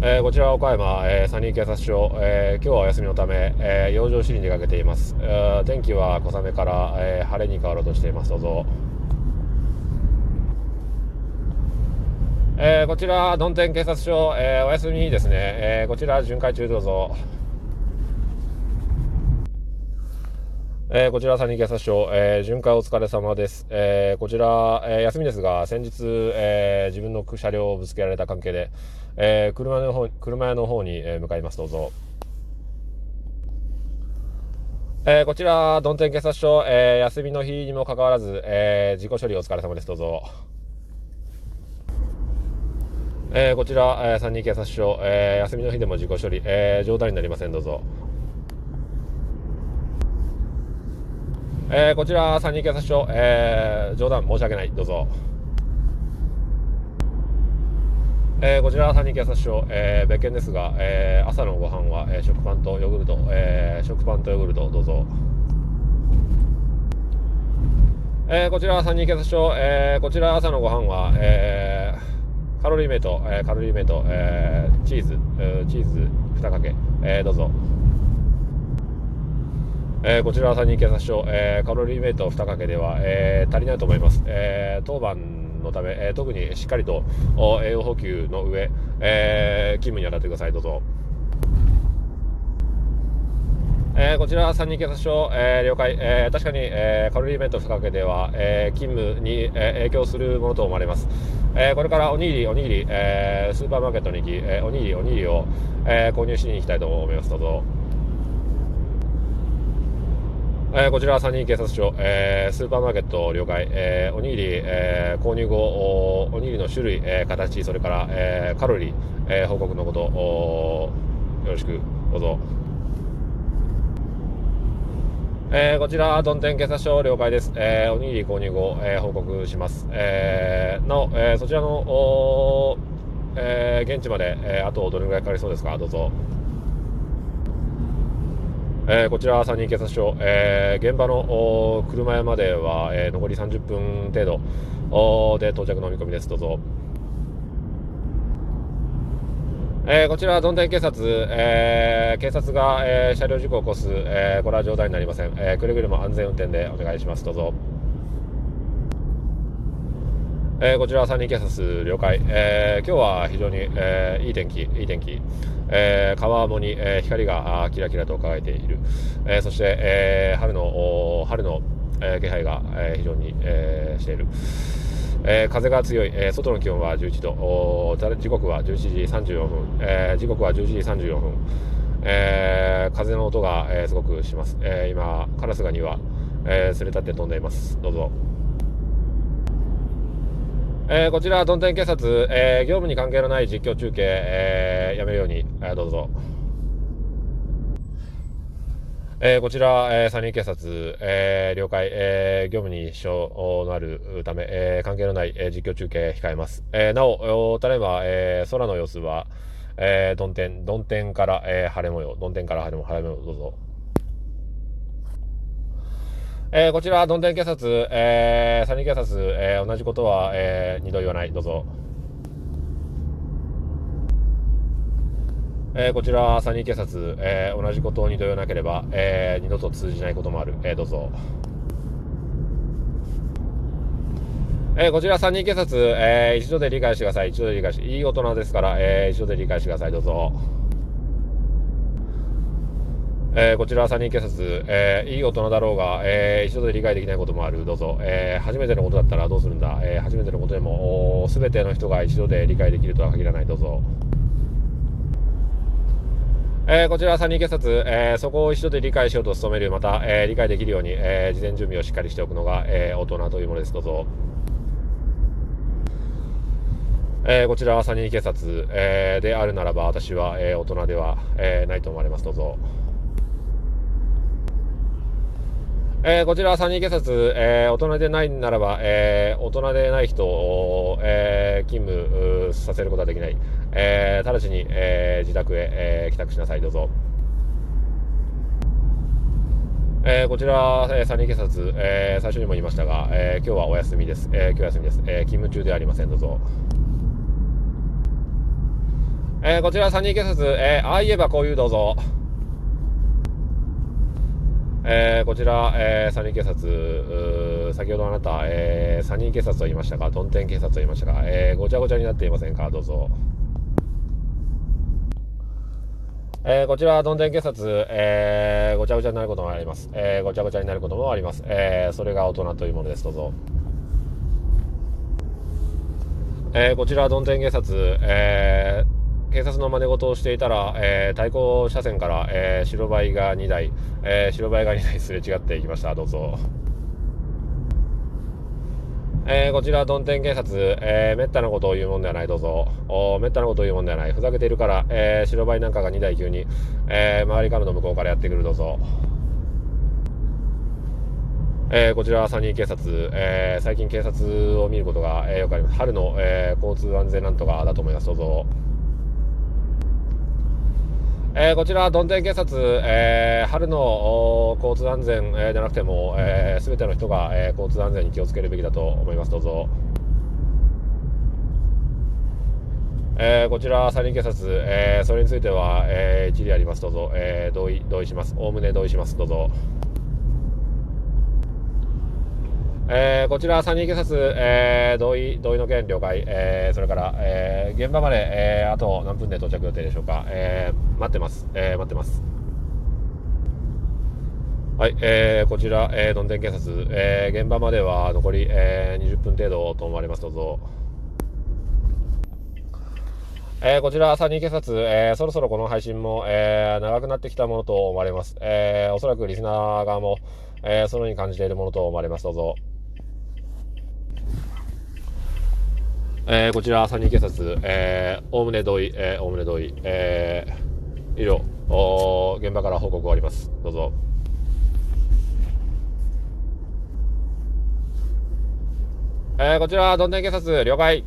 えー、こちら岡山、えー、サニー警察署、えー、今日はお休みのため、えー、養生市に出かけています、えー、天気は小雨から、えー、晴れに変わろうとしています。どうぞ、えー、こちら曇天警察署、えー、お休みですね、えー、こちら巡回中どうぞ。えー、こちら、サニー警察署、えー、巡回お疲れ様です。えー、こちら、えー、休みですが、先日、えー、自分の車両をぶつけられた関係で、えー、車の方車屋の方に、え、向かいます。どうぞ。えー、こちら、曇天警察署、えー、休みの日にもかかわらず、えー、事故処理お疲れ様です。どうぞ。えー、こちら、えー、三人警察署、えー、休みの日でも事故処理、えー、冗談になりません。どうぞ。えー、こちら、三人警察署、えー、冗談申し訳ない。どうぞ。えー、こちら、三人警察署、えー、別件ですが、えー、朝のご飯は、えー、食パンとヨーグルト、えー、食パンとヨーグルト、どうぞ。えー、こちら、三人警察署、えー、こちら、朝のご飯は、えー、カロリーメイト、えー、カロリーメイト、えー、チーズ、えー、チーズ2かけ、えー、どうぞ。えー、こちらは三人警察署、えー、カロリーメイト2かけでは、えー、足りないと思います。えー、当番のため、えー、特にしっかりと栄養補給の上、えー、勤務に当たってください。どうぞ。えー、こちら三人警察署、えー、了解、えー、確かに、えー、カロリーメイト2かけでは、えー、勤務に、えー、影響するものと思われます。えー、これからおにぎり、おにぎり、えー、スーパーマーケットに行き、え、おにぎり、おにぎりを、えー、購入しに行きたいと思います。どうぞ。えー、こちらは三人警察署、えー、スーパーマーケット了解、えー、おにぎり、えー、購入後お、おにぎりの種類、えー、形、それから、えー、カロリー、えー、報告のことお、よろしくどうぞ。えー、こちら、曇天警察署了解です。えー、おにぎり購入後、えー、報告します。えー、なお、えー、そちらの、おえー、現地まで、えー、あとどれぐらいかかりそうですか？どうぞ。えー、こちら三人警察署、えー、現場の車屋までは、えー、残り30分程度で到着の見込みです。どうぞ。えー、こちら、どん天警察、えー、警察が、えー、車両事故を起こす、えー、これは冗談になりません。えー、くれぐれも安全運転でお願いします。どうぞ。えー、こちら三人警察了解、えー、今日は非常に、えー、いい天気、いい天気、えー、川面に、えー、光があキラキラと輝いている、えー、そして、えー、春の春の、えー、気配が、えー、非常に、えー、している、えー、風が強い、えー、外の気温は11度。お時刻は11時34分、えー、時刻は11時34分、えー、風の音が、えー、すごくします、えー、今カラスガニは、えー、すれ立って飛んでいます。どうぞ。えー、こちら、曇天警察、えー、業務に関係のない実況中継、えー、やめるように、えー、どうぞ。えー、こちら、えー、三人警察、えー、了解、えー、業務に支障のあるため、えー、関係のない、えー、実況中継控えます。えー、なお、ただいま、えー、空の様子は、えー、曇天、曇天から、えー、晴れ模様、曇天から晴れ模様、どうぞ。えー、こちら、どん天警察、えー、三人警察、えー、同じことは、えー、二度言わない。どうぞ。えー、こちら、三人警察、えー、同じことを二度言わなければ、えー、二度と通じないこともある。えー、どうぞ。えー、こちら三人警察、えー、一度で理解してください。一度で理解し、いい大人ですから、えー、一度で理解してください。どうぞ。えー、こちら三人警察、えー、いい大人だろうが、えー、一度で理解できないこともある。どうぞ。えー、初めてのことだったらどうするんだ。えー、初めてのことでも、すべての人が一度で理解できるとは限らない。どうぞ。えー、こちら三人警察、えー、そこを一度で理解しようと努める、また、えー、理解できるように、えー、事前準備をしっかりしておくのが、えー、大人というものです。どうぞ。えー、こちら三人警察、えー、であるならば、私は、えー、大人では、えー、ないと思われます。どうぞ。えー、こちら三人警察、えー、大人でないならば、えー、大人でない人を、え勤務させることはできない。え直ちに、え自宅へ、え帰宅しなさい。どうぞ。えこちら、え三人警察、え最初にも言いましたが、え今日はお休みです。え今日休みです。え勤務中ではありません。どうぞ。えー、こちら3人警察、えー、ああ言えばこういうどうぞ。えー、こちら、えー、3人警察、先ほどあなた、えー、3人警察と言いましたか、トンテン警察と言いましたか、えー、ごちゃごちゃになっていませんか、どうぞ。えー、こちら、どんでん警察、えー、ごちゃごちゃになることもあります。えー、ごちゃごちゃになることもあります。えー、それが大人というものです。どうぞ。えー、こちら、どんでん警察、えー、警察の真似事をしていたら、えー、対向車線から、えー、白バイが2台、えー、白バイが2台すれ違っていきました。どうぞ。えー、こちら、どん天警察、えー、めったなことを言うもんではない、どうぞ。おめったなことを言うもんではない。ふざけているから、えー、白バイなんかが2台急に、えー、周りからの向こうからやってくる、どうぞ。えー、こちら、サニー警察、えー、最近警察を見ることが、えー、よくあります。春の、えー、交通安全なんとかだと思います、どうぞ。えー、こちら、どんでん警察、えー、春の交通安全、えー、じゃなくても、えー、全ての人が、えー、交通安全に気をつけるべきだと思います。どうぞ。えー、こちら、三輪警察、えー、それについては、えー、一理あります。どうぞ。えー、同意、同意します。おおむね同意します。どうぞ。えー、こちら、三人警察、えー、同意、同意の件了解、えー、それから、えー、現場まで、えー、あと何分で到着予定でしょうか、えー、待ってます、えー、待ってます。はい、えー、こちら、えー、どんでん警察、えー、現場までは残り、えー、20分程度と思われます、どうぞ。えー、こちら、三人警察、えー、そろそろこの配信も、えー、長くなってきたものと思われます。えー、おそらくリスナー側も、えー、そのように感じているものと思われます。どうぞ。えー、こちら、三人警察、えおおむね同意、えおおむね同意、えー、以上、お現場から報告終わります。どうぞ。えー、こちら、どんでん警察、了解。